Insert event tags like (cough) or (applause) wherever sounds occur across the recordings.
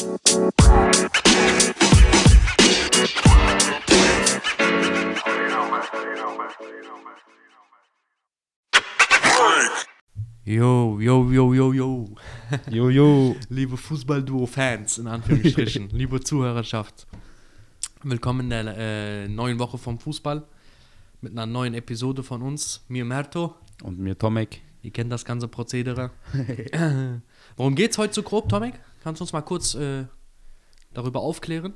Yo, yo, yo, yo, yo. Jojo. (laughs) Liebe Fußball-Duo-Fans, in Anführungsstrichen, (laughs) liebe Zuhörerschaft. Willkommen in der äh, neuen Woche vom Fußball mit einer neuen Episode von uns. Mir Merto. Und mir Tomek. Ihr kennt das ganze Prozedere. (laughs) Worum geht's heute so grob, Tomek? Kannst du uns mal kurz äh, darüber aufklären?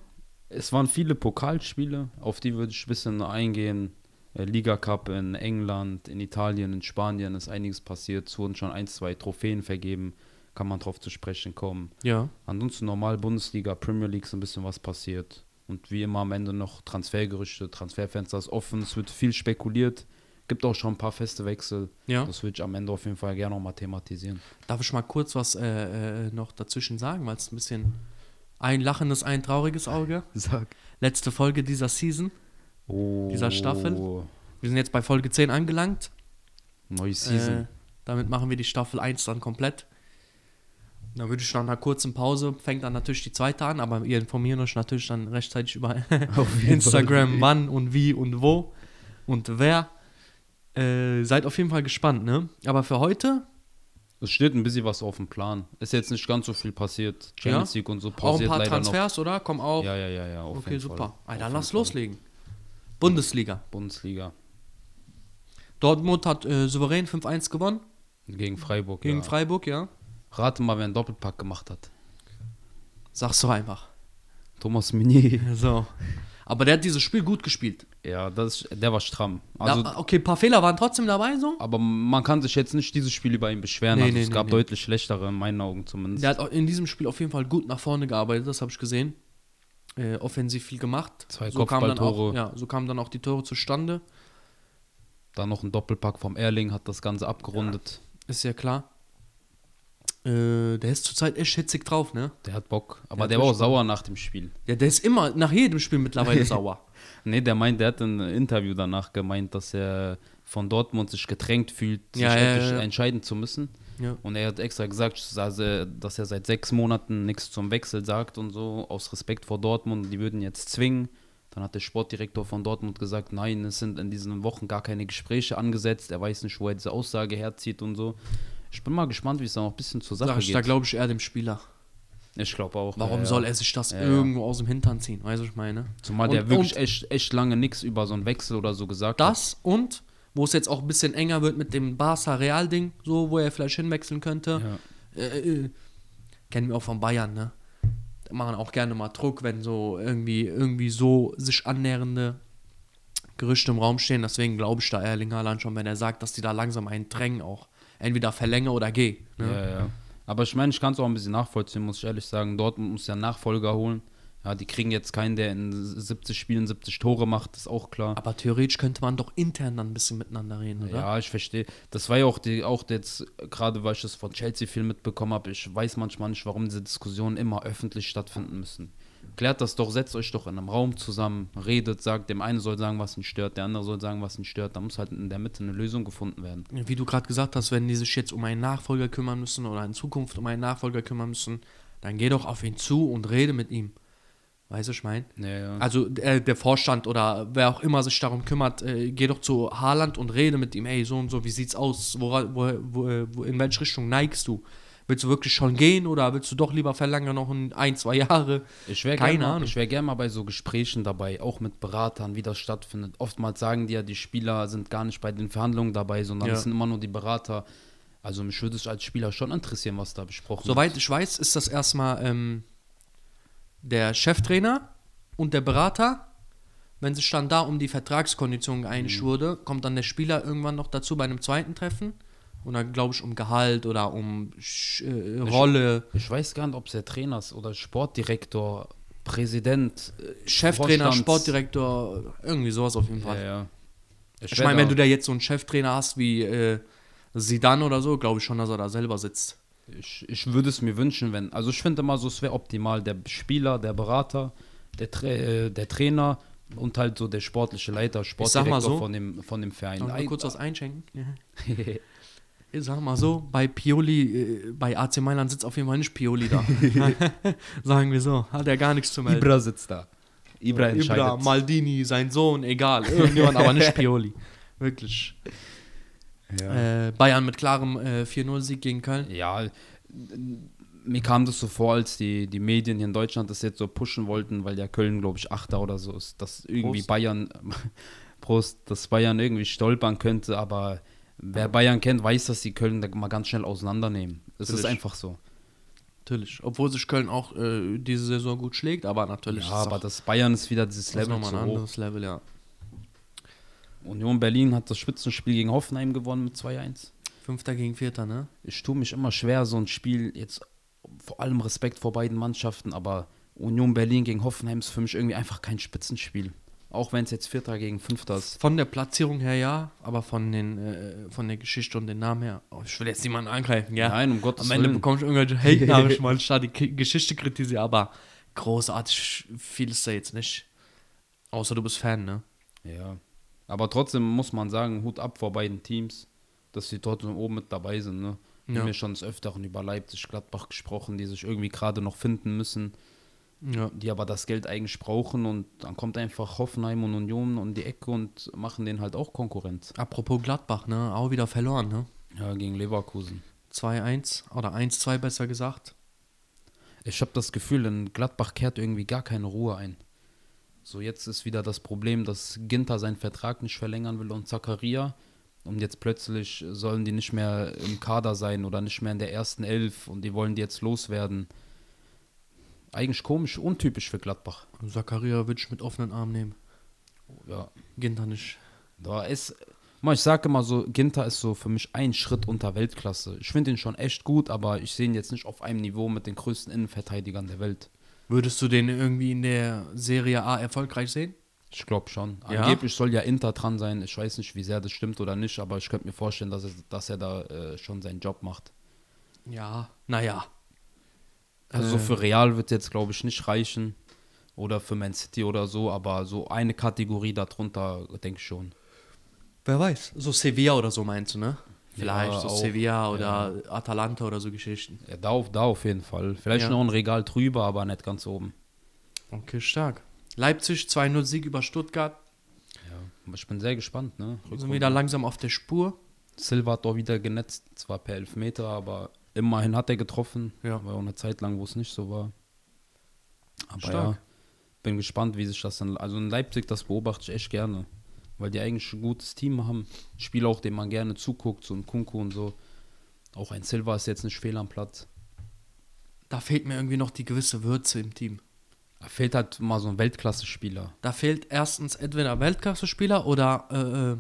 Es waren viele Pokalspiele, auf die würde ich ein bisschen eingehen. Äh, Liga Cup in England, in Italien, in Spanien ist einiges passiert. Es wurden schon ein, zwei Trophäen vergeben. Kann man drauf zu sprechen kommen. Ja. Ansonsten normal Bundesliga, Premier League ist ein bisschen was passiert. Und wie immer am Ende noch Transfergerüchte, Transferfenster ist offen. Es wird viel spekuliert. Gibt auch schon ein paar feste Wechsel. Ja. Das würde ich am Ende auf jeden Fall gerne noch mal thematisieren. Darf ich mal kurz was äh, äh, noch dazwischen sagen, weil es ein bisschen ein lachendes, ein trauriges Auge. (laughs) Sag. Letzte Folge dieser Season. Oh. Dieser Staffel? Wir sind jetzt bei Folge 10 angelangt. Neue Season. Äh, damit machen wir die Staffel 1 dann komplett. Dann würde ich nach einer kurzen Pause, fängt dann natürlich die zweite an, aber ihr informiert euch natürlich dann rechtzeitig über (laughs) Instagram, Fall. wann und wie und wo und wer. Äh, seid auf jeden Fall gespannt, ne? Aber für heute Es steht ein bisschen was auf dem Plan. Ist jetzt nicht ganz so viel passiert. Champions Ja? League und so auch ein pausiert paar Transfers, oder? Komm noch. auch. Ja, ja, ja, ja. Auf okay, jeden super. Fall. Alter, Auf dann lass loslegen. Bundesliga. Bundesliga. Dortmund hat äh, souverän 5-1 gewonnen Gegen Freiburg. gegen ja. Freiburg, ja. Rate mal, wer einen Doppelpack gemacht hat. Sag's doch einfach. Thomas Meunier. (laughs) So. Aber der hat dieses Spiel gut gespielt. Ja, das, der war stramm. Also, ja, okay, ein paar Fehler waren trotzdem dabei so. aber man kann sich jetzt nicht dieses Spiel über ihn beschweren. Nee, also nee, es nee, gab deutlich schlechtere, in meinen Augen zumindest. Der hat in diesem Spiel auf jeden Fall gut nach vorne gearbeitet, das habe ich gesehen. Äh, offensiv viel gemacht. Zwei so Kopfballtore. ja, so kamen dann auch die Tore zustande. Dann noch ein Doppelpack vom Erling hat das Ganze abgerundet. Ist ja klar. Äh, der ist zurzeit echt hitzig drauf, ne? Der hat Bock. Der Aber hat der war auch richtig sauer nach dem Spiel. Ja, der ist immer nach jedem Spiel mittlerweile (laughs) sauer. Nee, der meint, der hat ein Interview danach gemeint, dass er von Dortmund sich gedrängt fühlt, sich Ja, ja, ja. entscheiden zu müssen. Ja. Und er hat extra gesagt, dass er seit sechs Monaten nichts zum Wechsel sagt und so, aus Respekt vor Dortmund. Die würden jetzt zwingen. Dann hat der Sportdirektor von Dortmund gesagt, nein, es sind in diesen Wochen gar keine Gespräche angesetzt. Er weiß nicht, wo er diese Aussage herzieht und so. Ich bin mal gespannt, wie es da noch ein bisschen zur Sache ich, geht. da glaube ich eher dem Spieler. ich glaube auch. Warum ja, ja. soll er sich das Ja, ja. irgendwo aus dem Hintern ziehen? Weißt du, was ich meine? Zumal Und- der wirklich echt, echt lange nichts über so einen Wechsel oder so gesagt hat. Das und wo es jetzt auch ein bisschen enger wird mit dem Barca-Real-Ding, so, wo er vielleicht hinwechseln könnte. Ja. Äh, äh, kennen wir auch von Bayern, ne? Da machen auch gerne mal Druck, wenn so irgendwie, irgendwie so sich annähernde Gerüchte im Raum stehen. Deswegen glaube ich da Erling Haaland schon, wenn er sagt, dass die da langsam einen drängen auch. Entweder verlängere oder geh. Ne? Ja, ja. Aber ich meine, ich kann es auch ein bisschen nachvollziehen, muss ich ehrlich sagen. Dortmund muss ja einen Nachfolger holen. Ja, die kriegen jetzt keinen, der in 70 Spielen 70 Tore macht, ist auch klar. Aber theoretisch könnte man doch intern dann ein bisschen miteinander reden, oder? Ja, ich verstehe. Das war ja auch, die, auch jetzt, gerade weil ich das von Chelsea viel mitbekommen habe, ich weiß manchmal nicht, warum diese Diskussionen immer öffentlich stattfinden müssen. Klärt das doch, setzt euch doch in einem Raum zusammen, redet, sagt, dem einen soll sagen, was ihn stört, der andere soll sagen, was ihn stört. Da muss halt in der Mitte eine Lösung gefunden werden. Wie du gerade gesagt hast, wenn die sich jetzt um einen Nachfolger kümmern müssen oder in Zukunft um einen Nachfolger kümmern müssen, dann geh doch auf ihn zu und rede mit ihm. Weißt du, was ich meine? Ja, ja. Also äh, der Vorstand oder wer auch immer sich darum kümmert, äh, geh doch zu Haaland und rede mit ihm. Hey, so und so, wie sieht's aus? Wora, wo, wo, in welche Richtung neigst du? Willst du wirklich schon gehen oder willst du doch lieber verlängern noch ein, ein zwei Jahre? Ich wäre gerne wär gern mal bei so Gesprächen dabei, auch mit Beratern, wie das stattfindet. Oftmals sagen die ja, die Spieler sind gar nicht bei den Verhandlungen dabei, sondern Ja. es sind immer nur die Berater. Also mich würde es als Spieler schon interessieren, was da besprochen Soweit ich weiß, ist das erstmal ähm, der Cheftrainer und der Berater. Wenn sich dann da um die Vertragskonditionen geeinigt Mhm. wurde, kommt dann der Spieler irgendwann noch dazu bei einem zweiten Treffen. Und dann glaube ich um Gehalt oder um Sch äh, Rolle. wird. Ich weiß gar nicht, ob es der Trainer ist oder Sportdirektor, Präsident, äh, Cheftrainer, Vorstands- Sportdirektor, irgendwie sowas auf jeden Ja, Fall. ja. Ich meine, wenn du da jetzt so einen Cheftrainer hast wie äh, Zidane oder so, glaube ich schon, dass er da selber sitzt. Ich, ich würde es mir wünschen, wenn. Also ich finde immer so, es wäre optimal. Der Spieler, der Berater, der, Tra äh, der Trainer und halt so der sportliche Leiter, sag mal Sportdirektor so. von dem, von dem Verein. Ich Ei- kurz was einschenken? (laughs) (laughs) Sag mal so, bei Pioli, äh, bei AC Mailand sitzt auf jeden Fall nicht Pioli da. (laughs) (laughs) Sagen wir so, hat er gar nichts zu melden. Ibra sitzt da. Ibra entscheidet. Ibra, Maldini, sein Sohn, egal. Irgendjemand, aber nicht (laughs) Pioli. Wirklich. ja. Äh, Bayern mit klarem äh, 4-0-Sieg gegen Köln. ja, mir kam das so vor, als die, die Medien hier in Deutschland das jetzt so pushen wollten, weil ja Köln, glaube ich, Achter oder so ist, dass irgendwie Prost. Bayern, Prost, dass Bayern irgendwie stolpern könnte, aber wer Bayern kennt, weiß, dass die Köln da mal ganz schnell auseinandernehmen. Es ist einfach so. Natürlich. Obwohl sich Köln auch äh, diese Saison gut schlägt, aber natürlich Ja, aber das Bayern ist wieder dieses das ist Level nochmal ein hoch. anderes Level, ja. Union Berlin hat das Spitzenspiel gegen Hoffenheim gewonnen mit 2-1. Fünfter gegen Vierter, ne? ich tue mich immer schwer, so ein Spiel jetzt vor allem Respekt vor beiden Mannschaften, aber Union Berlin gegen Hoffenheim ist für mich irgendwie einfach kein Spitzenspiel. Auch wenn es jetzt Vierter gegen Fünfter ist. Von der Platzierung her ja, aber von, den, äh, von der Geschichte und den Namen her. Oh, ich will jetzt niemanden angreifen, ja. Nein, um Gottes Am Ende Willen. bekomme ich irgendwelche Hate-Nachrichten, (laughs) weil ich da die Geschichte kritisiere, aber großartig viel ist da jetzt nicht. Außer du bist Fan, ne? Ja. Aber trotzdem muss man sagen, Hut ab vor beiden Teams, dass sie trotzdem oben mit dabei sind. Ne? Wir Ja. haben ja schon des Öfteren über Leipzig, Gladbach gesprochen, die sich irgendwie gerade noch finden müssen, Ja. die aber das Geld eigentlich brauchen und dann kommt einfach Hoffenheim und Union um die Ecke und machen denen halt auch Konkurrenz. Apropos Gladbach, ne? Auch wieder verloren, ne? Ja, gegen Leverkusen. 2-1 oder 1-2 besser gesagt. Ich habe das Gefühl, in Gladbach kehrt irgendwie gar keine Ruhe ein. So, jetzt ist wieder das Problem, dass Ginter seinen Vertrag nicht verlängern will und Zakaria. Und jetzt plötzlich sollen die nicht mehr im Kader sein oder nicht mehr in der ersten Elf und die wollen die jetzt loswerden. Eigentlich komisch, untypisch für Gladbach. Zakaria würde ich mit offenen Armen nehmen. Ja, Ginter nicht. da ist. Ich sage immer so, Ginter ist so für mich ein Schritt unter Weltklasse. Ich finde ihn schon echt gut, aber ich sehe ihn jetzt nicht auf einem Niveau mit den größten Innenverteidigern der Welt. Würdest du den irgendwie in der Serie A erfolgreich sehen? Ich glaube schon. Ja? Angeblich soll ja Inter dran sein. Ich weiß nicht, wie sehr das stimmt oder nicht, aber ich könnte mir vorstellen, dass er, dass er da äh, schon seinen Job macht. Ja, naja. Also so für Real wird jetzt, glaube ich, nicht reichen. Oder für Man City oder so, aber so eine Kategorie darunter, denke ich schon. Wer weiß. So Sevilla oder so meinst du, ne? Vielleicht Ja, so auch, Sevilla oder Atalanta oder so Geschichten. Ja, da, auf, da auf jeden Fall. Vielleicht Ja. noch ein Regal drüber, aber nicht ganz oben. Okay, stark. Leipzig 2-0 Sieg über Stuttgart. Ja, ich bin sehr gespannt. Ne? Sind wieder langsam auf der Spur. Silva hat doch wieder genetzt, zwar per Elfmeter, aber immerhin hat er getroffen. Ja. War auch eine Zeit lang, wo es nicht so war. Aber Stark. ja, bin gespannt, wie sich das dann. Also in Leipzig, das beobachte ich echt gerne. Weil die eigentlich ein gutes Team haben. Spieler auch, denen man gerne zuguckt, so ein Kunku und so. Auch ein Silva ist jetzt nicht fehl am Platz. Da fehlt mir irgendwie noch die gewisse Würze im Team. Da fehlt halt mal so ein Weltklasse-Spieler. Da fehlt erstens entweder Weltklasse-Spieler oder äh, äh,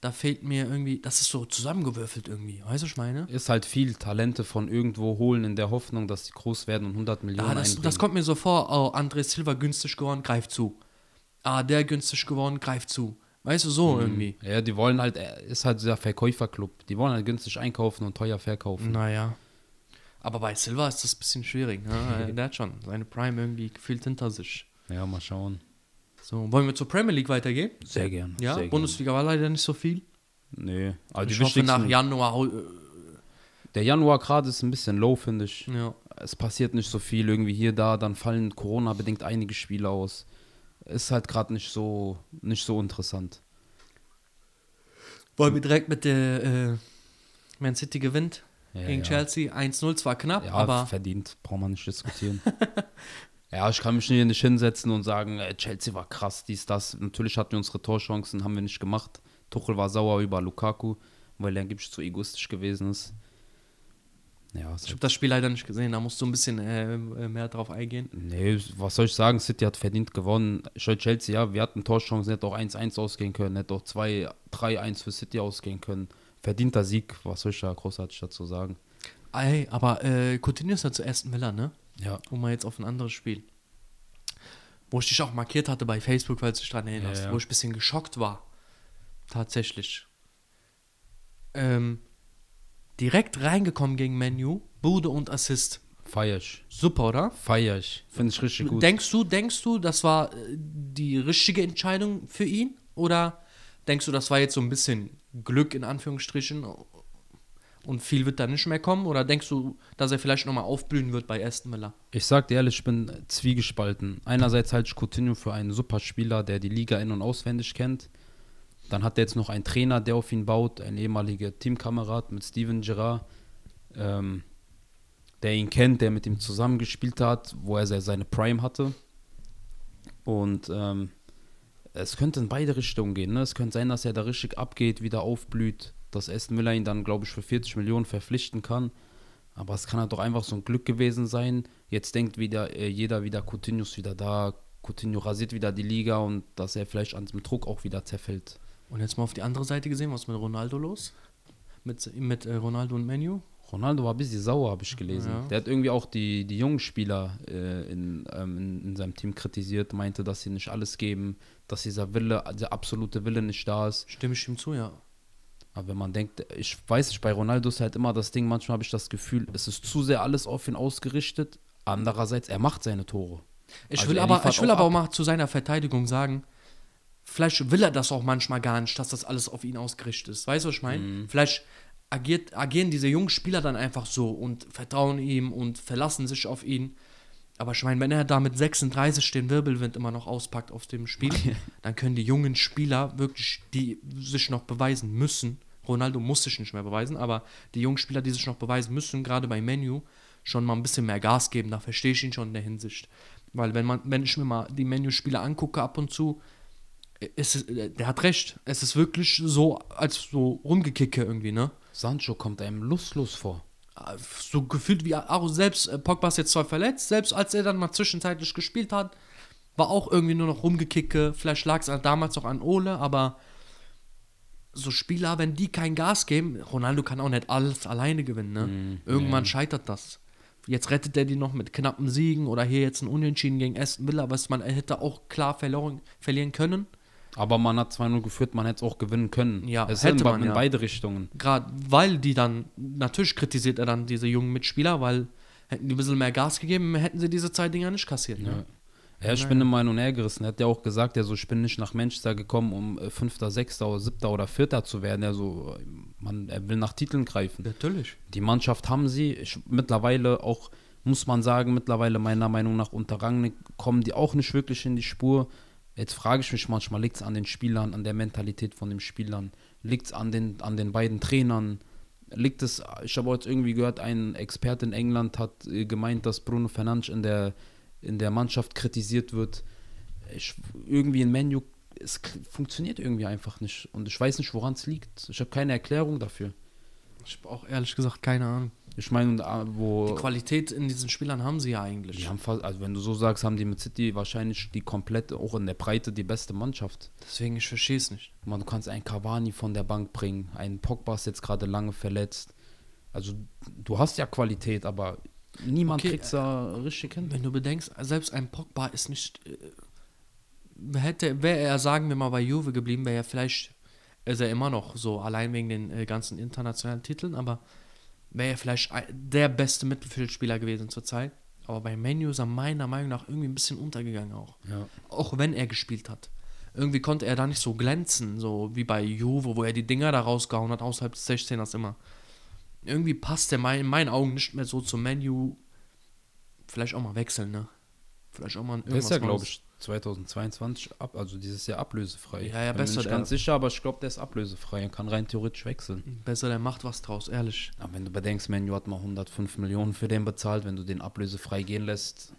da fehlt mir irgendwie, das ist so zusammengewürfelt irgendwie. Weißt du, was ich meine? Ist halt viel Talente von irgendwo holen in der Hoffnung, dass die groß werden und 100 Millionen Ja, das, einbringen. das kommt mir so vor, oh, André Silva günstig geworden, greift zu. Ah, der günstig geworden, greift zu. Weißt du, so irgendwie. Ja, die wollen halt, ist halt dieser Verkäuferclub. Die wollen halt günstig einkaufen und teuer verkaufen. Naja. Aber bei Silva ist das ein bisschen schwierig. Ne? (laughs) der hat schon seine Prime irgendwie gefühlt hinter sich. Ja, mal schauen. So, wollen wir zur Premier League weitergehen? Sehr gern. Ja, sehr Bundesliga war leider nicht so viel. Gern. Nee, also ich die hoffe, nach Januar. äh, der Januar gerade ist ein bisschen low, finde ich. Ja. Es passiert nicht so viel irgendwie hier, da, dann fallen Corona-bedingt einige Spiele aus. Ist halt gerade nicht so, nicht so interessant. Wollen wir direkt mit der äh, Man City gewinnt Ja, gegen ja. Chelsea 1-0, zwar knapp, Ja, aber verdient, braucht man nicht diskutieren. (laughs) ja, ich kann mich hier nicht hinsetzen und sagen, äh, Chelsea war krass, dies, das. Natürlich hatten wir unsere Torchancen, haben wir nicht gemacht. Tuchel war sauer über Lukaku, weil er angeblich zu egoistisch gewesen ist. Ja, ich habe das Spiel leider nicht gesehen, da musst du ein bisschen äh, äh, mehr drauf eingehen. Nee, was soll ich sagen? City hat verdient gewonnen. Ich Chelsea, ja, wir hatten Torchancen, hätte auch 1-1 ausgehen können, hätte auch 2-3-1 für City ausgehen können. Verdienter Sieg, was soll ich da großartig dazu sagen? Ey, aber äh, Coutinho ist ja zu ersten Villa, ne? Ja. Um mal jetzt auf ein anderes Spiel. Wo ich dich auch markiert hatte bei Facebook, falls du dich daran erinnerst, Ja, ja. wo ich ein bisschen geschockt war. Tatsächlich. Ähm, direkt reingekommen gegen Menu, Bude und Assist. Feier ich. Super, oder? Feier ich. Finde ich richtig gut. Denkst du, denkst du, das war äh, die richtige Entscheidung für ihn? Oder denkst du, das war jetzt so ein bisschen Glück in Anführungsstrichen? Und viel wird da nicht mehr kommen? Oder denkst du, dass er vielleicht nochmal aufblühen wird bei Aston Villa? Ich sag dir ehrlich, ich bin zwiegespalten. Einerseits halte ich Coutinho für einen super Spieler, der die Liga in- und auswendig kennt. Dann hat er jetzt noch einen Trainer, der auf ihn baut, ein ehemaliger Teamkamerad mit Steven Gerrard, ähm, der ihn kennt, der mit ihm zusammengespielt hat, wo er seine Prime hatte. Und ähm, es könnte in beide Richtungen gehen. Ne? Es könnte sein, dass er da richtig abgeht, wieder aufblüht, dass Aston Villa ihn dann, glaube ich, für 40 Millionen verpflichten kann. Aber es kann halt doch einfach so ein Glück gewesen sein. Jetzt denkt wieder äh, jeder wieder, Coutinho ist wieder da, Coutinho rasiert wieder die Liga und dass er vielleicht an diesem Druck auch wieder zerfällt. Und jetzt mal auf die andere Seite gesehen, was ist mit Ronaldo los? Mit, mit äh, Ronaldo und Menu? Ronaldo war ein bisschen sauer, habe ich gelesen. Ja. Der hat irgendwie auch die, die jungen Spieler äh, in, ähm, in, in seinem Team kritisiert, meinte, dass sie nicht alles geben, dass dieser Wille, der absolute Wille nicht da ist. Stimme ich ihm zu, ja. Aber wenn man denkt, ich weiß nicht, bei Ronaldo ist halt immer das Ding, manchmal habe ich das Gefühl, es ist zu sehr alles auf ihn ausgerichtet. Andererseits, er macht seine Tore. Ich Also will er aber, ich will auch aber auch mal zu seiner Verteidigung sagen, vielleicht will er das auch manchmal gar nicht, dass das alles auf ihn ausgerichtet ist. Weißt du, was ich meine? Mhm. Vielleicht agiert, agieren diese jungen Spieler dann einfach so und vertrauen ihm und verlassen sich auf ihn. Aber ich meine, wenn er da mit 36 den Wirbelwind immer noch auspackt auf dem Spiel, dann können die jungen Spieler wirklich, die sich noch beweisen müssen, Ronaldo muss sich nicht mehr beweisen, aber die jungen Spieler, die sich noch beweisen müssen, gerade bei Menu, schon mal ein bisschen mehr Gas geben. Da verstehe ich ihn schon in der Hinsicht. Weil wenn man, wenn ich mir mal die Menu-Spieler angucke ab und zu, ist es, der hat recht. Es ist wirklich so, als so rumgekicke irgendwie, ne? Sancho kommt einem lustlos vor. So gefühlt wie auch selbst äh, Pogba ist jetzt zwar verletzt, selbst als er dann mal zwischenzeitlich gespielt hat, war auch irgendwie nur noch rumgekicke. Vielleicht lag es damals auch an Ole, aber so Spieler, wenn die kein Gas geben, Ronaldo kann auch nicht alles alleine gewinnen, ne? Irgendwann scheitert das. Jetzt rettet er die noch mit knappen Siegen oder hier jetzt ein Unentschieden gegen Aston Villa, was man hätte auch klar verloren, verlieren können. Aber man hat 2-0 geführt, man hätte es auch gewinnen können. Ja, es hätte in, man, in ja. beide Richtungen. Gerade weil die dann, natürlich kritisiert er dann diese jungen Mitspieler, weil hätten die ein bisschen mehr Gas gegeben, hätten sie diese zwei Dinger nicht kassiert. Ne? Ja, ich bin immer hin und her gerissen. Er hat ja auch gesagt, er so, ich bin nicht nach Manchester gekommen, um äh, Fünfter, Sechster oder Siebter oder Vierter zu werden. Er so, äh, man, er will nach Titeln greifen. Natürlich. Die Mannschaft haben sie. Ich, mittlerweile auch, muss man sagen, mittlerweile meiner Meinung nach unter Rangnick kommen die auch nicht wirklich in die Spur. Jetzt frage ich mich manchmal, liegt es an den Spielern, an der Mentalität von den Spielern? Liegt es an den, an den beiden Trainern? Liegt es, ich habe heute irgendwie gehört, ein Experte in England hat äh, gemeint, dass Bruno Fernandes in der, in der Mannschaft kritisiert wird. Ich, irgendwie ein Menu, es funktioniert irgendwie einfach nicht. Und ich weiß nicht, woran es liegt. Ich habe keine Erklärung dafür. Ich habe auch ehrlich gesagt keine Ahnung. Ich meine, da, wo. Die Qualität in diesen Spielern haben sie ja eigentlich. Die haben fast, also wenn du so sagst, haben die mit City wahrscheinlich die komplette, auch in der Breite, die beste Mannschaft. Deswegen, ich verstehe es nicht. Man, du kannst einen Cavani von der Bank bringen, einen Pogba ist jetzt gerade lange verletzt. Also du hast ja Qualität, aber niemand Okay, kriegt's da richtig hin. Wenn du bedenkst, selbst ein Pogba ist nicht. Äh, hätte, wäre er, sagen wir mal, bei Juve geblieben, wäre er vielleicht. Ist er immer noch so, allein wegen den äh, ganzen internationalen Titeln, aber wäre er vielleicht der beste Mittelfeldspieler gewesen zurzeit. Aber bei Menu ist er meiner Meinung nach irgendwie ein bisschen untergegangen auch. Ja. Auch wenn er gespielt hat. Irgendwie konnte er da nicht so glänzen, so wie bei Juve, wo er die Dinger da rausgehauen hat, außerhalb des 16ers immer. Irgendwie passt er mein, in meinen Augen nicht mehr so zum Menu. Vielleicht auch mal wechseln, ne? Vielleicht auch mal Der ist ja, glaube ich, 2022 ab, also dieses Jahr ablösefrei. Ja, ja, Bin besser, nicht der- ganz sicher, aber ich glaube, der ist ablösefrei und kann rein theoretisch wechseln. Besser, der macht was draus, ehrlich. Aber wenn du bedenkst, Menu hat mal 105 Millionen für den bezahlt, wenn du den ablösefrei gehen lässt,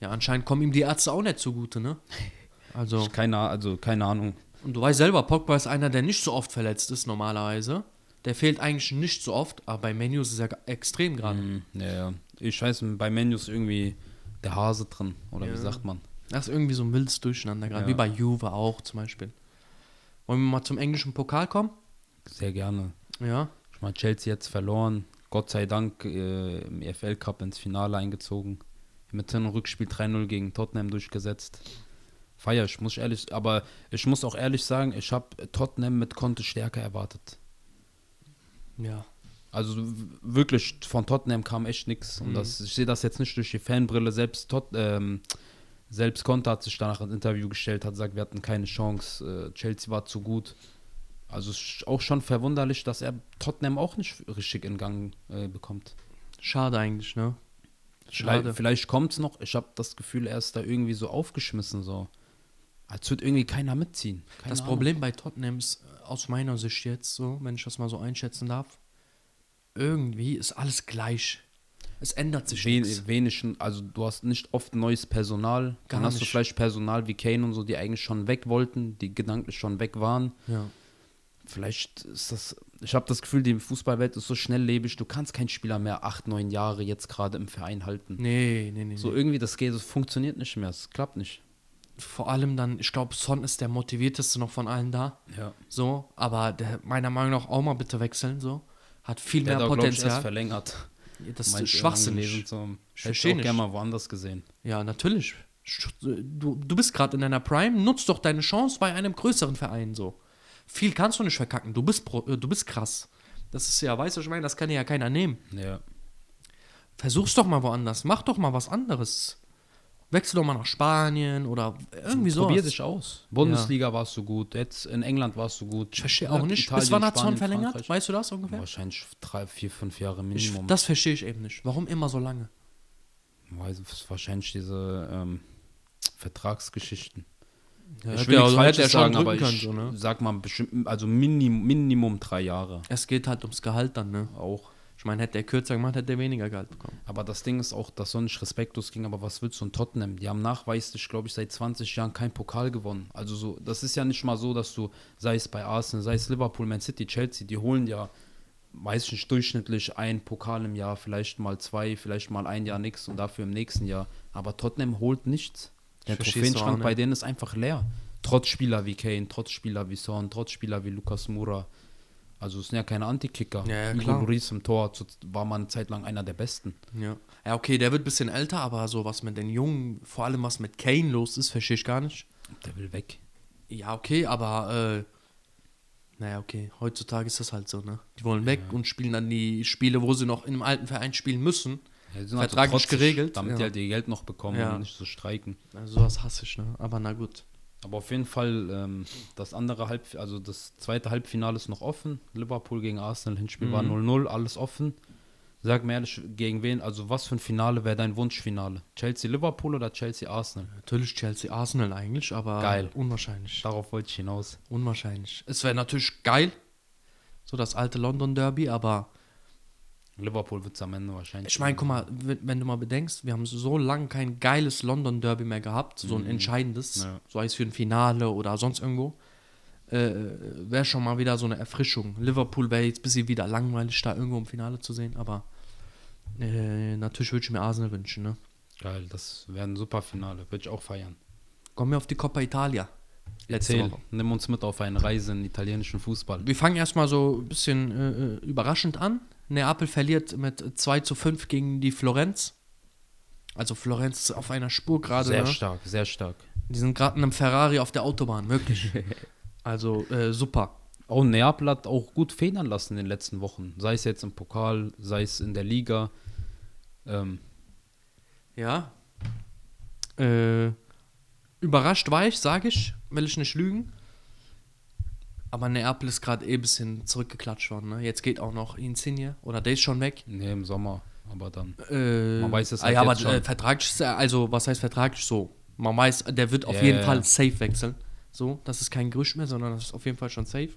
Ja, anscheinend kommen ihm die Ärzte auch nicht zugute, ne? (laughs) Also, keine, also keine Ahnung. und du weißt selber, Pogba ist einer, der nicht so oft verletzt ist, normalerweise. Der fehlt eigentlich nicht so oft, aber bei Menus ist er extrem gerade. Mhm, ja, ja. Ich weiß, bei Menus irgendwie der Hase drin, oder Ja. wie sagt man? Das ist irgendwie so ein wildes Durcheinander gerade, Ja. wie bei Juve auch zum Beispiel. Wollen wir mal zum englischen Pokal kommen? Sehr gerne. Ja. Ich meine, Chelsea jetzt verloren. Gott sei Dank äh, im EFL Cup ins Finale eingezogen. Mit und Rückspiel 3-0 gegen Tottenham durchgesetzt. Feier ich, muss ich ehrlich, aber ich muss auch ehrlich sagen, ich habe Tottenham mit Conte stärker erwartet. Ja. Also wirklich, von Tottenham kam echt nichts. Und das, ich sehe das jetzt nicht durch die Fanbrille. Selbst, Tot, ähm, selbst Conte hat sich danach ins Interview gestellt, hat gesagt, wir hatten keine Chance. Äh, Chelsea war zu gut. Also es ist auch schon verwunderlich, dass er Tottenham auch nicht richtig in Gang äh, bekommt. Schade eigentlich, ne? Vielleicht, Schade. vielleicht kommt es noch. Ich habe das Gefühl, er ist da irgendwie so aufgeschmissen, so. Als würde irgendwie keiner mitziehen. Keine das Ahnung. Problem bei Tottenham ist äh, aus meiner Sicht jetzt so, wenn ich das mal so einschätzen darf, irgendwie ist alles gleich. Es ändert sich Wen, wenig, also du hast nicht oft neues Personal. Gar Dann hast du nicht. vielleicht Personal wie Kane und so, die eigentlich schon weg wollten, die gedanklich schon weg waren. Ja. Vielleicht ist das, ich habe das Gefühl, die Fußballwelt ist so schnelllebig, du kannst keinen Spieler mehr acht, neun Jahre jetzt gerade im Verein halten. Nee, nee, nee. So nee. irgendwie, das geht, das funktioniert nicht mehr, es klappt nicht. Vor allem dann, ich glaube, Son ist der motivierteste noch von allen da. Ja. So, aber der meiner Meinung nach auch mal bitte wechseln, so. Hat viel Der mehr hat auch, glaub ich, erst Potenzial. verlängert. Das ist schwachsinnig. Ich Hätte auch gerne mal woanders gesehen. Ja, natürlich. Sch- Du, du bist gerade in deiner Prime, nutzt doch deine Chance bei einem größeren Verein so. Viel kannst du nicht verkacken. Du bist, pro, äh, du bist krass. Das ist ja, weißt du, was ich meine, das kann dir ja keiner nehmen. Ja. Versuch's doch mal woanders. Mach doch mal was anderes. Wechsel doch mal nach Spanien oder irgendwie so. Probier dich aus. Bundesliga warst du gut, jetzt in England warst du gut. Ich verstehe auch nicht. Italien, Bis wann hat Spanien, verlängert? Frankreich. Weißt du das ungefähr? Wahrscheinlich drei, vier, fünf Jahre Ich, Minimum. das verstehe ich eben nicht. Warum immer so lange? Weiß, wahrscheinlich diese ähm, Vertragsgeschichten. Ja, ich will er- nichts hätte er sagen, aber ich so, ne? sag mal bestimmt, also Minim, Minimum drei Jahre Es geht halt ums Gehalt dann, ne? auch. Ich meine, hätte er kürzer gemacht, hätte er weniger Gehalt bekommen. Aber das Ding ist auch, dass so nicht respektlos ging, aber was willst du in Tottenham? Die haben nachweislich, glaube ich, seit 20 Jahren keinen Pokal gewonnen. Also so, das ist ja nicht mal so, dass du, sei es bei Arsenal, sei es Liverpool, Man City, Chelsea, die holen ja, weiß ich nicht, durchschnittlich einen Pokal im Jahr, vielleicht mal zwei, vielleicht mal ein Jahr nichts und dafür im nächsten Jahr. Aber Tottenham holt nichts. Der Trophäenschrank bei denen ist einfach leer. Trotz Spieler wie Kane, trotz Spieler wie Son, trotz Spieler wie Lukas Moura. Also es sind ja keine Antikicker. Ja, ja, Hugo. Lloris im Tor war mal eine Zeit lang einer der besten. Ja. Ja, okay, der wird ein bisschen älter, aber so was mit den Jungen, vor allem was mit Kane los ist, verstehe ich gar nicht. Der will weg. Ja, okay, aber äh, naja, okay, heutzutage ist das halt so, ne? Die wollen weg und spielen dann die Spiele, wo sie noch in einem alten Verein spielen müssen. Ja, Vertraglich trotzig, geregelt, Damit ja. die halt ihr Geld noch bekommen Ja. und nicht so streiken. Also sowas hasse ich, ne? Aber na gut. Aber auf jeden Fall, ähm, das andere Halb, also das zweite Halbfinale ist noch offen. Liverpool gegen Arsenal, Hinspiel war Mhm. 0-0, alles offen. Sag mir ehrlich, gegen wen, also was für ein Finale wäre dein Wunschfinale? Chelsea-Liverpool oder Chelsea-Arsenal? Natürlich Chelsea Arsenal eigentlich, aber Geil. unwahrscheinlich. Darauf wollte ich hinaus. Unwahrscheinlich. Es wäre natürlich geil, so das alte London Derby, aber Liverpool wird es am Ende wahrscheinlich. ich meine, guck mal, wenn du mal bedenkst, wir haben so lange kein geiles London Derby mehr gehabt, so ein entscheidendes, Ja. sei es für ein Finale oder sonst irgendwo, äh, wäre schon mal wieder so eine Erfrischung. Liverpool wäre jetzt ein bisschen wieder langweilig, da irgendwo im Finale zu sehen, aber äh, natürlich würde ich mir Arsenal wünschen, ne? Geil, das wäre ein super Finale, würde ich auch feiern. Kommen wir auf die Coppa Italia. Letzte Erzähl, Woche. nimm uns mit auf eine Reise in italienischen Fußball. Wir fangen erstmal so ein bisschen äh, äh, überraschend an. Neapel verliert mit 2 zu 5 gegen die Florenz. Also Florenz ist auf einer Spur gerade. Sehr Ne? stark, sehr stark. Die sind gerade in einem Ferrari auf der Autobahn, wirklich. (laughs) also äh, super. Auch Neapel hat auch gut federn lassen in den letzten Wochen. Sei es jetzt im Pokal, sei es in der Liga. Ähm, Ja. Äh, überrascht war ich, sage ich, will ich nicht lügen. Aber Neapel ist gerade eh ein bisschen zurückgeklatscht worden. Ne? Jetzt geht auch noch Insigne oder der ist schon weg. nee, im Sommer, aber dann. Äh, Man weiß es ah, halt ja, aber jetzt schon. äh, vertraglich, ist er- also was heißt vertraglich so? Man weiß, der wird auf Ja, jeden Fall safe wechseln. So, das ist kein Gerücht mehr, sondern das ist auf jeden Fall schon safe.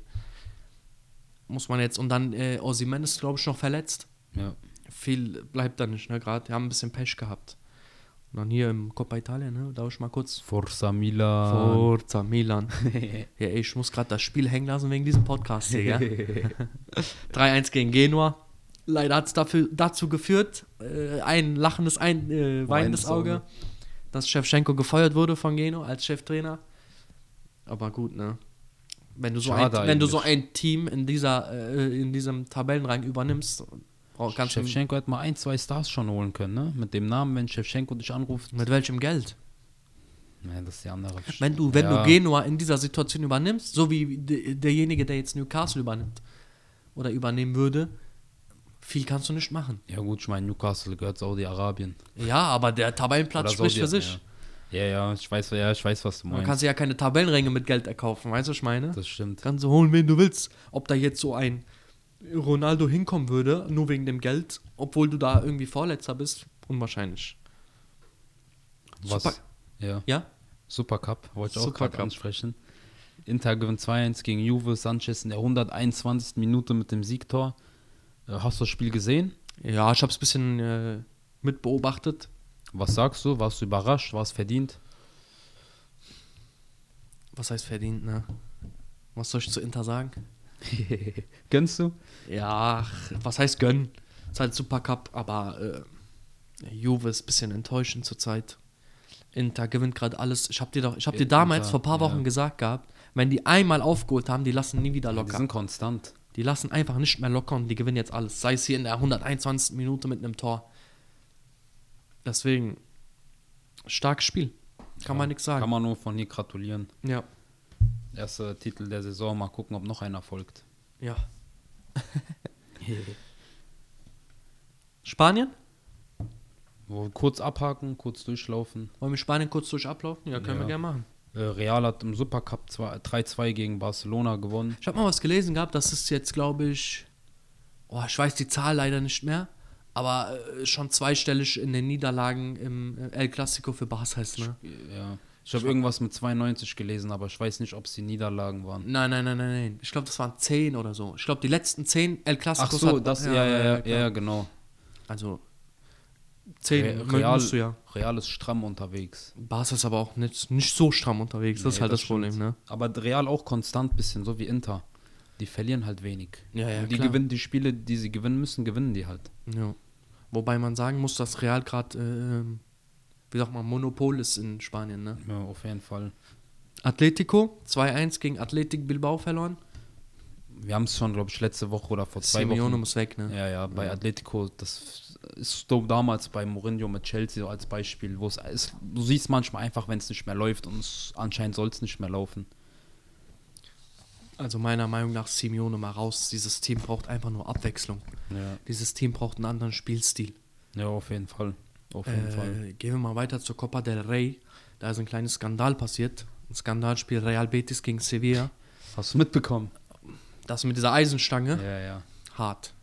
Muss man jetzt, und dann äh, Osimhen ist, glaube ich, noch verletzt. Ja. Viel bleibt da nicht, ne, gerade. Die haben ein bisschen Pech gehabt. Und dann hier im Coppa Italia, ne, da ich mal kurz Forza Milan. Forza Milan. (laughs) ja, ey, ich muss gerade das Spiel hängen lassen wegen diesem Podcast hier, gell? (laughs) 3-1 gegen Genua. Leider hat es dazu geführt, äh, ein lachendes, ein äh, weinendes Auge, Auge. dass Shevchenko gefeuert wurde von Genua als Cheftrainer. Aber gut, ne? Wenn du so, ein, wenn du so ein Team in, dieser, äh, in diesem Tabellenrang übernimmst, kannst du Shevchenko hätte mal ein, zwei Stars schon holen können, ne? Mit dem Namen, wenn Shevchenko dich anruft. mit welchem Geld? Nee, das ist die andere. Wenn du, wenn Ja. du Genua in dieser Situation übernimmst, so wie de, derjenige, der jetzt Newcastle übernimmt oder übernehmen würde, viel kannst du nicht machen. Ja, gut, ich meine, Newcastle gehört Saudi-Arabien. Ja, aber der Tabellenplatz Oder spricht für sich. Ja, ja, ich weiß, ja, ich weiß, was du Man meinst. kann sich ja keine Tabellenränge mit Geld erkaufen, weißt du, was ich meine? das stimmt. Kannst du holen, wen du willst. Ob da jetzt so ein Ronaldo hinkommen würde, nur wegen dem Geld, obwohl du da irgendwie Vorletzter bist, unwahrscheinlich. Was? Super. Ja. Ja? Supercup, wollte ich auch gerade ansprechen. Inter gewinnt 2-1 gegen Juve, Sanchez in der 121. Minute mit dem Siegtor. Äh, Hast du das Spiel gesehen? Ja, ich hab's ein bisschen äh, mitbeobachtet. Was sagst du? Warst du überrascht? War es verdient? Was heißt verdient, ne? Was soll ich zu Inter sagen? (laughs) Gönnst du? Ja, was heißt gönnen? Ist halt Supercup, aber äh, Juve ist ein bisschen enttäuschend zurzeit. Inter gewinnt gerade alles. Ich hab dir doch, ich hab dir Inter, damals vor ein paar Wochen ja. gesagt gehabt, wenn die einmal aufgeholt haben, die lassen nie wieder Die locker. sind konstant. Die lassen einfach nicht mehr locker und die gewinnen jetzt alles. Sei es hier in der 121. Minute mit einem Tor. Deswegen, starkes Spiel. Kann man nichts sagen. Kann man nur von hier gratulieren. ja. Erster Titel der Saison. Mal gucken, ob noch einer folgt. Ja. (laughs) Spanien? Kurz abhaken, kurz durchlaufen. Wollen wir Spanien kurz durch ablaufen? Ja, können wir Ja. gerne machen. Äh, Real hat im Supercup zwei- 3-2 gegen Barcelona gewonnen. Ich habe mal was gelesen gehabt, das ist jetzt, glaube ich, oh, ich weiß die Zahl leider nicht mehr, aber äh, schon zweistellig in den Niederlagen im äh, El Clasico für Barca ist, ne? Ja. Ich habe irgendwas mit 92 gelesen, aber ich weiß nicht, ob es die Niederlagen waren. Nein, nein, nein, nein, nein. Ich glaube, das waren 10 oder so. Ich glaube, die letzten 10 El Ach Clasicos so, hat- das, ja, ja, ja, ja, klar. genau. Also 10 Re- Real, musst du ja. Real ist stramm unterwegs. Barca ist aber auch nicht, nicht so stramm unterwegs. Das ist Nee, halt das, stimmt. Problem, ne? Aber Real auch konstant bisschen, so wie Inter. Die verlieren halt wenig. Ja, ja, die klar. gewinnen die Spiele, die sie gewinnen müssen, gewinnen die halt. Ja. Wobei man sagen muss, dass Real gerade, äh, wie sagt man, Monopol ist in Spanien, ne? Ja, auf jeden Fall. Atletico 2-1 gegen Athletic Bilbao verloren. Wir haben es schon, glaube ich, letzte Woche oder vor zwei Simeone Wochen. muss weg, ne? Ja, ja, bei Atletico, das ist so damals bei Mourinho mit Chelsea so als Beispiel, wo es ist, du siehst manchmal einfach, wenn es nicht mehr läuft und es, anscheinend soll es nicht mehr laufen. Also meiner Meinung nach Simeone mal raus. Dieses Team braucht einfach nur Abwechslung. Ja, Dieses Team braucht einen anderen Spielstil. ja auf jeden Fall. Auf jeden Fall. Äh, gehen wir mal weiter zur Copa del Rey. Da ist ein kleines Skandal passiert. Ein Skandalspiel Real Betis gegen Sevilla. Hast du mitbekommen? Das mit dieser Eisenstange, Ja, ja. hart.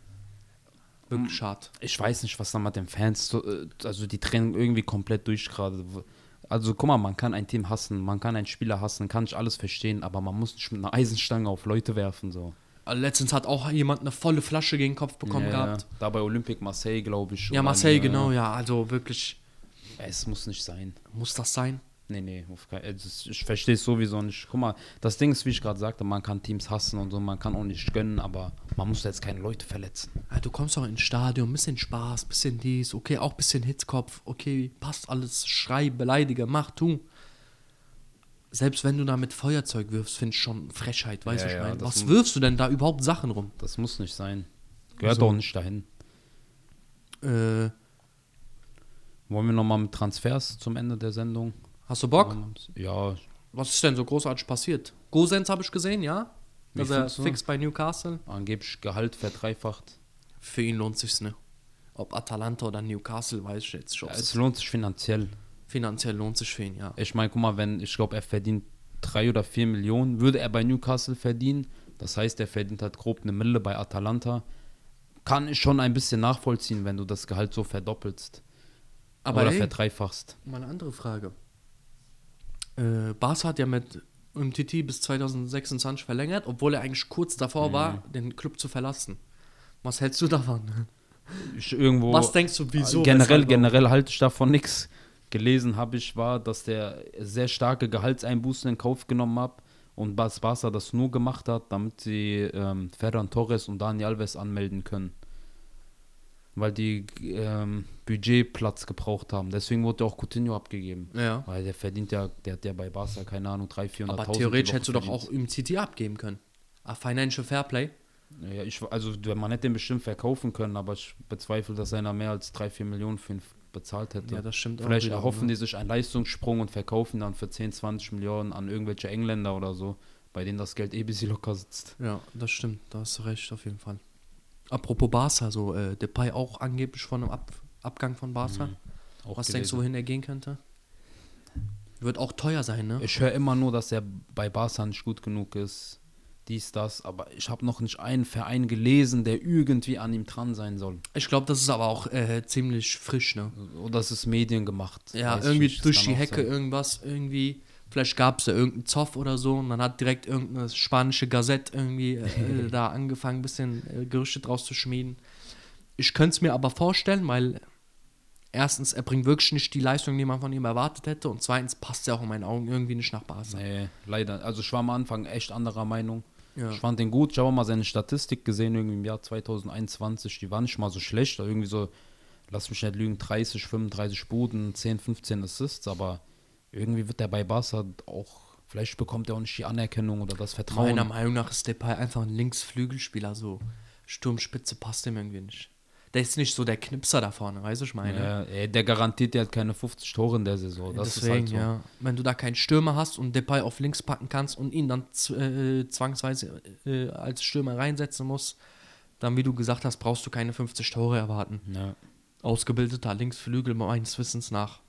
Wirklich hart. Ich weiß nicht, was da mit den Fans, äh, also die trennen irgendwie komplett durch gerade. Also guck mal, man kann ein Team hassen, man kann einen Spieler hassen, kann ich alles verstehen, aber man muss nicht mit einer Eisenstange auf Leute werfen, so. Äh, Letztens hat auch jemand eine volle Flasche gegen den Kopf bekommen ja, gehabt. Da bei Olympique Marseille, glaube ich. Ja, Marseille, genau, ja. Also wirklich, Es muss nicht sein. muss das sein? Nee, nee, äh, ich verstehe es sowieso nicht. Guck mal, das Ding ist, wie ich gerade sagte, man kann Teams hassen und so, man kann auch nicht gönnen, aber man muss jetzt keine Leute verletzen. Ja, du kommst doch ins Stadion, bisschen Spaß, bisschen dies, okay, auch bisschen Hitzkopf, okay, passt alles, schrei, beleidige, mach, tu. Selbst wenn du da mit Feuerzeug wirfst, finde ich schon Frechheit, weißt Ja, du, ich ja, meine. Was wirfst du denn da überhaupt Sachen rum? Das muss nicht sein. Gehört So. auch nicht dahin. Äh, Wollen wir nochmal mit Transfers zum Ende der Sendung? hast du Bock? Ja, Was ist denn so großartig passiert? Gosens habe ich gesehen, ja? Dass er fix bei Newcastle. angeblich Gehalt verdreifacht. Für ihn lohnt sich's, ne? Ob Atalanta oder Newcastle, weiß ich jetzt schon. Es lohnt sich finanziell. Finanziell lohnt sich für ihn, ja. Ich meine, guck mal, wenn, ich glaube, er verdient drei oder vier Millionen, würde er bei Newcastle verdienen. Das heißt, er verdient halt grob eine Mille bei Atalanta. Kann ich schon ein bisschen nachvollziehen, wenn du das Gehalt so verdoppelst. Aber oder ey, verdreifachst. Mal eine andere Frage. Äh, Barca hat ja mit Umtiti bis 2026 verlängert, obwohl er eigentlich kurz davor war, den Club zu verlassen. Was hältst du davon? Ich irgendwo, Was denkst du, wieso? generell, generell halte ich davon nichts. Gelesen habe ich, war, dass der sehr starke Gehaltseinbußen in Kauf genommen hat und Bas Barca das nur gemacht hat, damit sie ähm, Ferran Torres und Dani Alves anmelden können. Weil die ähm, Budgetplatz gebraucht haben. Deswegen wurde auch Coutinho abgegeben. Ja. Weil der verdient ja, der hat ja bei Barca, keine Ahnung, 300.000, 400.000. Aber theoretisch hättest du doch auch Umtiti abgeben können. A Financial Fairplay. Ja, ich, also man hätte den bestimmt verkaufen können, aber ich bezweifle, dass einer mehr als 3, 4 Millionen für ihn bezahlt hätte. Ja, das stimmt auch Vielleicht wiederum, erhoffen ne? die sich einen Leistungssprung und verkaufen dann für 10, 20 Millionen an irgendwelche Engländer oder so, bei denen das Geld eh bis locker sitzt. Ja, das stimmt. Da hast du recht, auf jeden Fall. Apropos Barca, so äh, Depay auch angeblich von einem Ab Abgang von Barca. Auch Was denkst du, gelesen. wohin er gehen könnte? Wird auch teuer sein, ne? Ich höre immer nur, dass er bei Barca nicht gut genug ist. Dies, das. Aber ich habe noch nicht einen Verein gelesen, der irgendwie an ihm dran sein soll. Ich glaube, das ist aber auch äh, ziemlich frisch, ne? Oder es ist Medien gemacht. Ja, irgendwie nicht. Durch die Hecke sein. irgendwas, irgendwie. Vielleicht gab es ja irgendeinen Zoff oder so und dann hat direkt irgendeine spanische Gazette irgendwie äh, (laughs) da angefangen, ein bisschen äh, Gerüchte draus zu schmieden. Ich könnte es mir aber vorstellen, weil erstens, er bringt wirklich nicht die Leistung, die man von ihm erwartet hätte und zweitens passt er auch in meinen Augen irgendwie nicht nach Barca. Nee, leider. Also ich war am Anfang echt anderer Meinung. Ja. Ich fand den gut. Ich habe mal seine Statistik gesehen, irgendwie im Jahr 2021. Die war nicht mal so schlecht. Irgendwie so, lass mich nicht lügen, 30, 35 Buden, 10, 15 Assists. Aber irgendwie wird er bei Barca auch, vielleicht bekommt er auch nicht die Anerkennung oder das Vertrauen. Meiner Meinung nach ist Depay einfach ein Linksflügelspieler, so Sturmspitze passt ihm irgendwie nicht. Der ist nicht so der Knipser da vorne, weißt du, ich meine. Ja, ey, der garantiert dir halt keine 50 Tore in der Saison. Das Deswegen, ist halt so. ja. Wenn du da keinen Stürmer hast und Depay auf links packen kannst und ihn dann äh, zwangsweise äh, als Stürmer reinsetzen musst, dann, wie du gesagt hast, brauchst du keine 50 Tore erwarten. Ja. Ausgebildeter Linksflügel meines Wissens nach.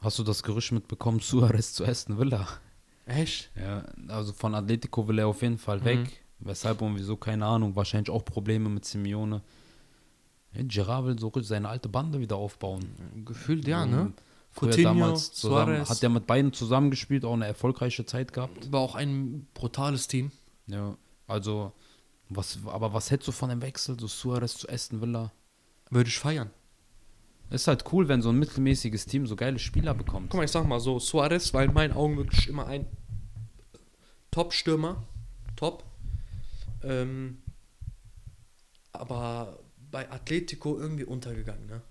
Hast du das Gerücht mitbekommen, Suarez zu Aston Villa? Echt? Ja, also von Atletico will er auf jeden Mhm. Fall weg. Weshalb und wieso, keine Ahnung. Wahrscheinlich auch Probleme mit Simeone. Ja, Gerard will so seine alte Bande wieder aufbauen. Gefühlt ja, ne? Coutinho, damals zusammen, Suarez. hat er mit beiden zusammengespielt, auch eine erfolgreiche Zeit gehabt. War auch ein brutales Team. Ja, also, was, aber was hättest du von dem Wechsel, so Suarez zu Aston Villa? Würde ich feiern. Ist halt cool, wenn so ein mittelmäßiges Team so geile Spieler bekommt. Guck mal, ich sag mal so, Suarez war in meinen Augen wirklich immer ein Top-Stürmer. Top. Ähm, aber bei Atletico irgendwie untergegangen, ne?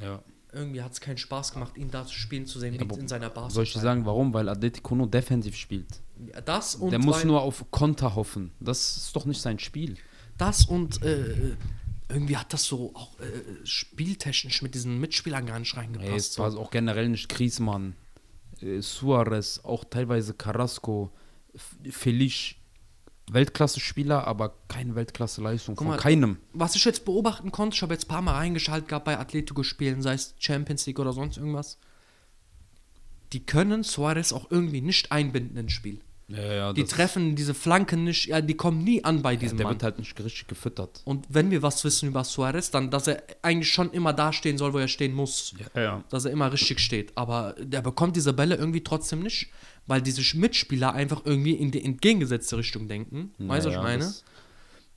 Ja. Irgendwie hat es keinen Spaß gemacht, ihn da zu spielen zu sehen, Ja, in seiner Basis. Soll ich dir sagen, warum? Weil Atletico nur defensiv spielt. Das und Der muss nur auf Konter hoffen. Das ist doch nicht sein Spiel. das und äh, irgendwie hat das so auch äh, spieltechnisch mit diesen Mitspielern gar nicht Ey, reingepasst. es war auch generell nicht Griezmann, äh, Suarez, auch teilweise Carrasco, F- Felice. Weltklasse-Spieler, aber keine Weltklasse-Leistung von mal, keinem. was ich jetzt beobachten konnte, ich habe jetzt ein paar Mal reingeschaltet gehabt bei Atletico-Spielen, sei es Champions League oder sonst irgendwas. Die können Suarez auch irgendwie nicht einbinden ins Spiel. Ja, ja, Die treffen diese Flanken nicht, ja, die kommen nie an bei ja, diesem der Mann. wird halt nicht richtig gefüttert. Und wenn wir was wissen über Suarez, dann, dass er eigentlich schon immer da stehen soll, wo er stehen muss. Ja, ja. Dass er immer richtig steht. Aber der bekommt diese Bälle irgendwie trotzdem nicht, weil diese Mitspieler einfach irgendwie in die entgegengesetzte Richtung denken. weißt du, was ich meine?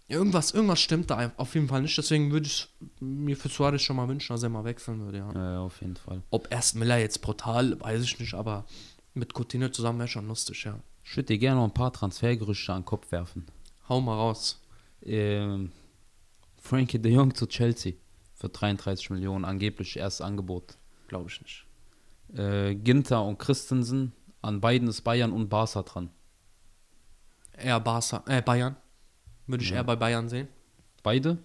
Irgendwas, irgendwas stimmt da auf jeden Fall nicht. Deswegen würde ich mir für Suarez schon mal wünschen, dass er mal wechseln würde, ja. Ja, ja, auf jeden Fall. Ob erst Miller jetzt brutal, weiß ich nicht, aber mit Coutinho zusammen wäre schon lustig, ja. Ich würde dir gerne noch ein paar Transfergerüchte an den Kopf werfen. Hau mal raus. Ähm, Frankie de Jong zu Chelsea für 33 Millionen, angeblich erstes Angebot. Glaube ich nicht. Äh, Ginter und Christensen, an beiden ist Bayern und Barca dran. Eher Barca, äh, Bayern. Würde ich Ja. eher bei Bayern sehen. Beide?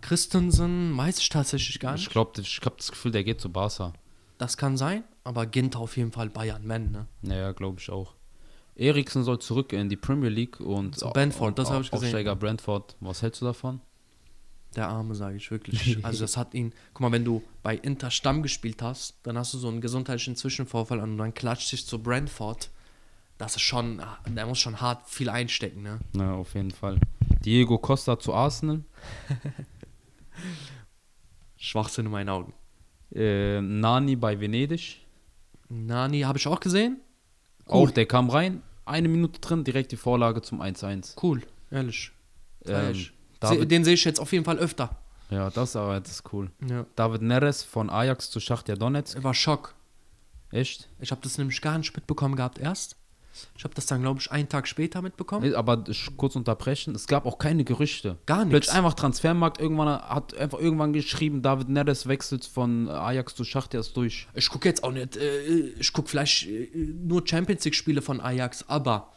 Christensen weiß ich tatsächlich gar nicht. Ich glaube, ich habe das Gefühl, der geht zu Barca. Das kann sein, aber Ginter auf jeden Fall Bayern, man, ne? Naja, glaube ich auch. Eriksen soll zurück in die Premier League und Zu Brentford, das hab ich gesehen. Aufsteiger Brentford. Was hältst du davon? Der Arme, sage ich wirklich. Also das hat ihn, guck mal, wenn du bei Inter Stamm gespielt hast, dann hast du so einen gesundheitlichen Zwischenvorfall und dann klatscht dich zu Brentford. Das ist schon, der muss schon hart viel einstecken, ne? Na, auf jeden Fall. Diego Costa zu Arsenal. (laughs) Schwachsinn in meinen Augen. Äh, Nani bei Venedig. Nani habe ich auch gesehen. Auch der kam rein, eine Minute drin, direkt die Vorlage zum 1-1. Cool, ehrlich. Ähm. David, Den sehe ich jetzt auf jeden Fall öfter. ja, das aber das ist cool. Ja. David Neres von Ajax zu Schachtja Donetsk. War Schock. Echt? Ich habe das nämlich gar nicht mitbekommen gehabt erst. Ich habe das dann, glaube ich, einen Tag später mitbekommen. Aber kurz unterbrechen, es gab auch keine Gerüchte. Gar Plötzlich nichts. einfach Transfermarkt, irgendwann hat einfach irgendwann geschrieben, David Neres wechselt von Ajax zu Schachtja ist durch. Ich gucke jetzt auch nicht, äh, ich gucke vielleicht äh, nur Champions League-Spiele von Ajax, aber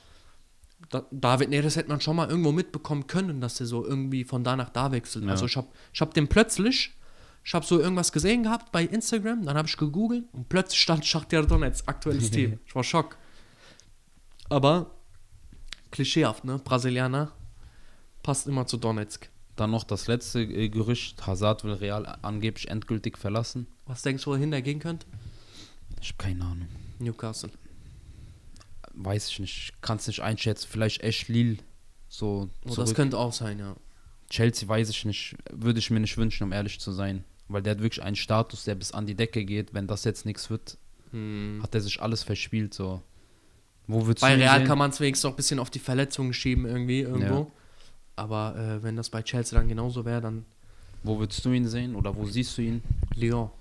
David Neres hätte man schon mal irgendwo mitbekommen können, dass er so irgendwie von da nach da wechselt. Ja. Also ich habe ich hab den plötzlich, ich habe so irgendwas gesehen gehabt bei Instagram, dann habe ich gegoogelt und plötzlich stand Schachtjar Donetsk, aktuelles Team. (laughs) Ich war schock. Aber klischeehaft, ne? Brasilianer passt immer zu Donetsk. Dann noch das letzte äh, Gerücht, Hazard will Real angeblich endgültig verlassen. Was denkst du, wohin der gehen könnte? Ich habe keine Ahnung. Newcastle. Weiß ich nicht. Kann es nicht einschätzen. Vielleicht echt Lille. So Oh, das könnte auch sein, ja. Chelsea weiß ich nicht. Würde ich mir nicht wünschen, um ehrlich zu sein. Weil der hat wirklich einen Status, der bis an die Decke geht. Wenn das jetzt nichts wird, Hm. hat er sich alles verspielt. So. Wo würdest Bei Real sehen? kann man es wenigstens auch ein bisschen auf die Verletzungen schieben, irgendwie, irgendwo. Ja. Aber äh, wenn das bei Chelsea dann genauso wäre, dann Wo würdest du ihn sehen? Oder wo siehst du ihn? Lyon.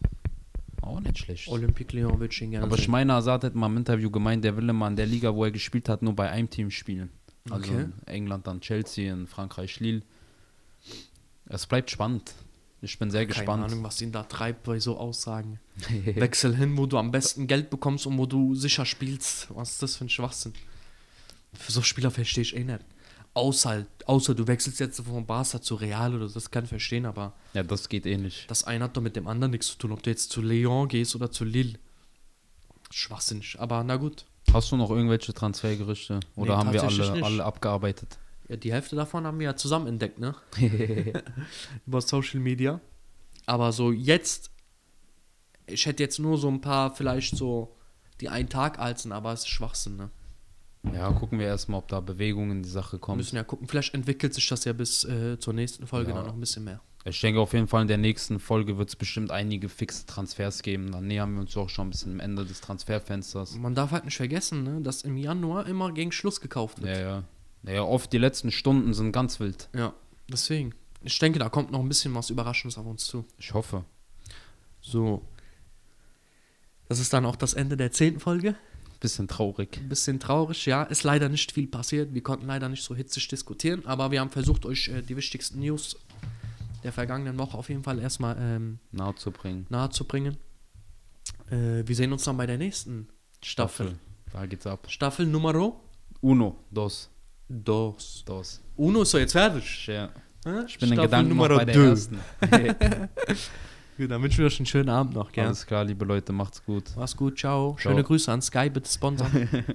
Auch nicht schlecht. Olympique Lyon ich ihn gerne Aber sehen. Schmeiner Azad hat mal im Interview gemeint, der will immer in der Liga, wo er gespielt hat, nur bei einem Team spielen. Also Okay. in England dann Chelsea, in Frankreich Lille. Es bleibt spannend. Ich bin sehr Keine gespannt. Ahnung, was ihn da treibt bei so Aussagen. (laughs) Wechsel hin, wo du am besten Geld bekommst und wo du sicher spielst. Was ist das für ein Schwachsinn? Für so Spieler verstehe ich eh nicht. Außer, außer du wechselst jetzt von Barca zu Real oder so, das kann ich verstehen, aber ja, das geht ähnlich. das eine hat doch mit dem anderen nichts zu tun. Ob du jetzt zu Lyon gehst oder zu Lille. Schwachsinnig, aber na gut. Hast du noch irgendwelche Transfergerüchte? Oder Nee, haben wir alle, nicht. alle abgearbeitet? Ja, die Hälfte davon haben wir ja zusammen entdeckt, ne? (laughs) (laughs) Über Social Media. Aber so jetzt, ich hätte jetzt nur so ein paar, vielleicht so die einen Tag alten, aber es ist Schwachsinn, ne? Ja, gucken wir erstmal, ob da Bewegung in die Sache Wir kommt. müssen ja gucken, vielleicht entwickelt sich das ja bis äh, zur nächsten Folge Ja. dann noch ein bisschen mehr. Ich denke auf jeden Fall, in der nächsten Folge wird es bestimmt einige fixe Transfers geben. Dann nähern wir uns auch schon ein bisschen am Ende des Transferfensters. Man darf halt nicht vergessen, ne, dass im Januar immer gegen Schluss gekauft wird. ja. Ja, oft die letzten Stunden sind ganz wild. Ja, deswegen. Ich denke, da kommt noch ein bisschen was Überraschendes auf uns zu. Ich hoffe. So. Das ist dann auch das Ende der zehnten Folge. Bisschen traurig. Ein bisschen traurig, ja. Ist leider nicht viel passiert. Wir konnten leider nicht so hitzig diskutieren, aber wir haben versucht, euch äh, die wichtigsten News der vergangenen Woche auf jeden Fall erstmal ähm, Nahe zu bringen. nahe zu bringen. Äh, wir sehen uns dann bei der nächsten Staffel. Da geht's ab. Staffel Numero Uno, dos, dos. dos. Uno ist so jetzt fertig. Ja. Ich bin in Staffel Gedanken noch Numero bei der ersten. (laughs) (laughs) Gut, dann wünschen wir euch einen schönen Abend noch, gell? Alles klar, liebe Leute, macht's gut. Mach's gut, ciao. Ciao. Schöne Grüße an Sky, bitte sponsern. (laughs)